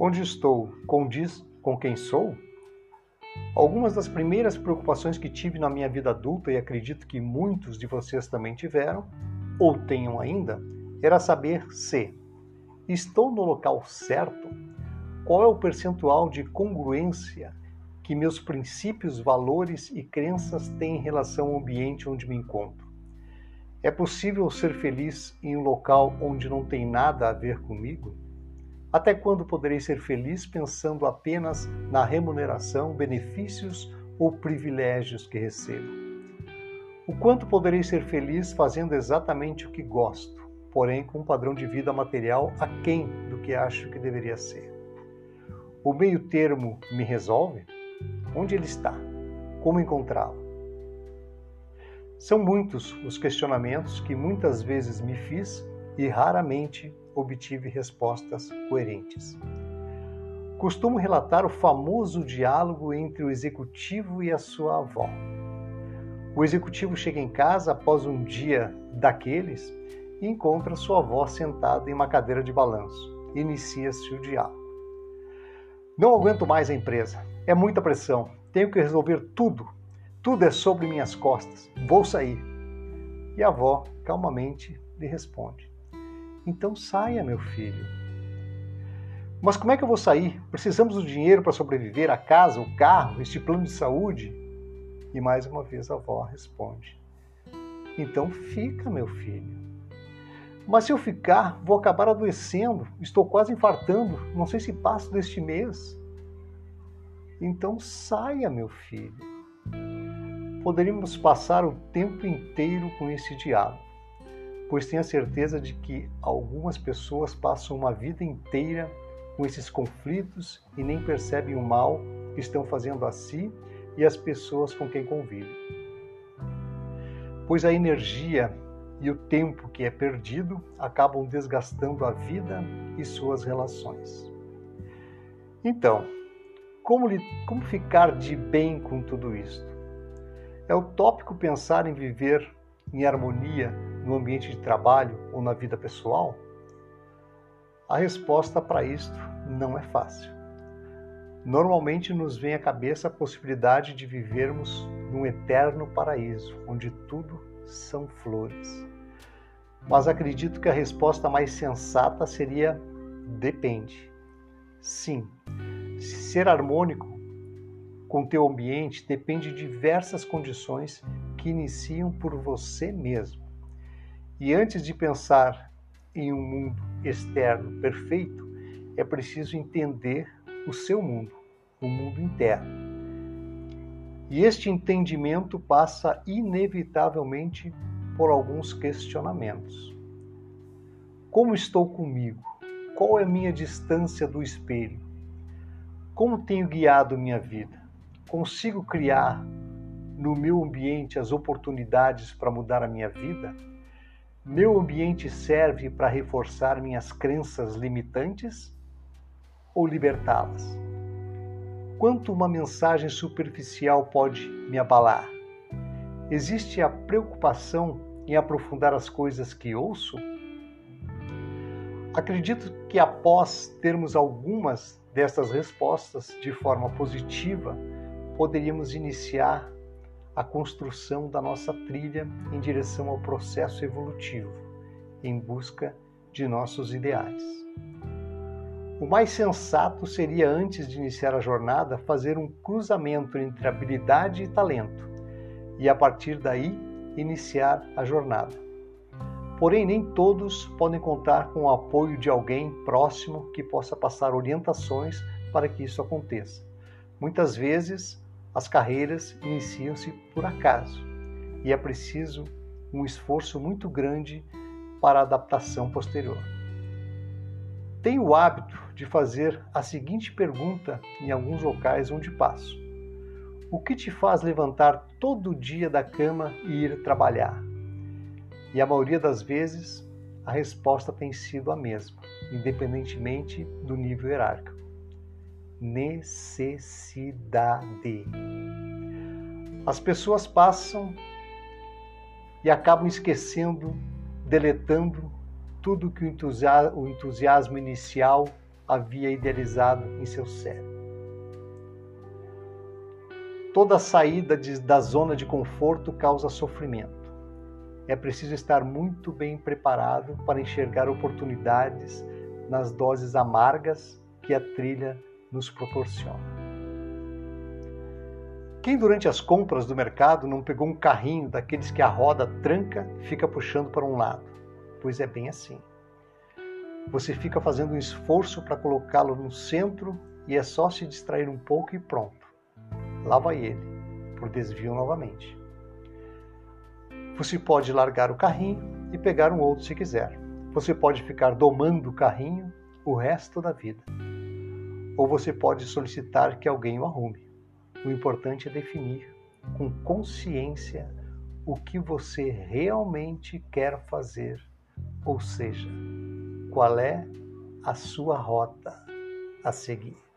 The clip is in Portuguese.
Onde estou condiz com quem sou? Algumas das primeiras preocupações que tive na minha vida adulta, e acredito que muitos de vocês também tiveram, ou tenham ainda, era saber se estou no local certo, qual é o percentual de congruência que meus princípios, valores e crenças têm em relação ao ambiente onde me encontro. É possível ser feliz em um local onde não tem nada a ver comigo? Até quando poderei ser feliz pensando apenas na remuneração, benefícios ou privilégios que recebo? O quanto poderei ser feliz fazendo exatamente o que gosto, porém com um padrão de vida material aquém do que acho que deveria ser? O meio termo me resolve? Onde ele está? Como encontrá-lo? São muitos os questionamentos que muitas vezes me fiz e raramente obtive respostas coerentes. Costumo relatar o famoso diálogo entre o executivo e a sua avó. O executivo chega em casa após um dia daqueles e encontra sua avó sentada em uma cadeira de balanço. Inicia-se o diálogo. Não aguento mais a empresa. É muita pressão. Tenho que resolver tudo. Tudo é sobre minhas costas. Vou sair. E a avó calmamente lhe responde: então saia, meu filho. Mas como é que eu vou sair? Precisamos do dinheiro para sobreviver, a casa, o carro, este plano de saúde? E mais uma vez a avó responde: Então fica, meu filho. Mas se eu ficar, vou acabar adoecendo, estou quase infartando, não sei se passo deste mês. Então saia, meu filho. Poderíamos passar o tempo inteiro com esse diálogo pois tenho a certeza de que algumas pessoas passam uma vida inteira com esses conflitos e nem percebem o mal que estão fazendo a si e às pessoas com quem convivem. Pois a energia e o tempo que é perdido acabam desgastando a vida e suas relações. Então, como, como ficar de bem com tudo isto? É utópico pensar em viver em harmonia no ambiente de trabalho ou na vida pessoal? A resposta para isto não é fácil. Normalmente nos vem à cabeça a possibilidade de vivermos num eterno paraíso, onde tudo são flores. Mas acredito que a resposta mais sensata seria depende. Sim, ser harmônico com teu ambiente depende de diversas condições que iniciam por você mesmo. E antes de pensar em um mundo externo perfeito, é preciso entender o seu mundo, o mundo interno. E este entendimento passa inevitavelmente por alguns questionamentos. Como estou comigo? Qual é minha distância do espelho? Como tenho guiado minha vida? Consigo criar no meu ambiente as oportunidades para mudar a minha vida? Meu ambiente serve para reforçar minhas crenças limitantes ou libertá-las? Quanto uma mensagem superficial pode me abalar? Existe a preocupação em aprofundar as coisas que ouço? Acredito que após termos algumas dessas respostas de forma positiva, poderíamos iniciar a construção da nossa trilha em direção ao processo evolutivo, em busca de nossos ideais. O mais sensato seria, antes de iniciar a jornada, fazer um cruzamento entre habilidade e talento, e a partir daí iniciar a jornada. Porém, nem todos podem contar com o apoio de alguém próximo que possa passar orientações para que isso aconteça. Muitas vezes, as carreiras iniciam-se por acaso e é preciso um esforço muito grande para a adaptação posterior. Tenho o hábito de fazer a seguinte pergunta em alguns locais onde passo: O que te faz levantar todo dia da cama e ir trabalhar? E a maioria das vezes a resposta tem sido a mesma, independentemente do nível hierárquico necessidade. As pessoas passam e acabam esquecendo, deletando tudo que o entusiasmo inicial havia idealizado em seu cérebro. Toda saída de, da zona de conforto causa sofrimento. É preciso estar muito bem preparado para enxergar oportunidades nas doses amargas que a trilha nos proporciona. Quem durante as compras do mercado não pegou um carrinho daqueles que a roda tranca e fica puxando para um lado? Pois é bem assim. Você fica fazendo um esforço para colocá-lo no centro e é só se distrair um pouco e pronto. Lá vai ele, por desvio novamente. Você pode largar o carrinho e pegar um outro se quiser. Você pode ficar domando o carrinho o resto da vida. Ou você pode solicitar que alguém o arrume. O importante é definir com consciência o que você realmente quer fazer, ou seja, qual é a sua rota a seguir.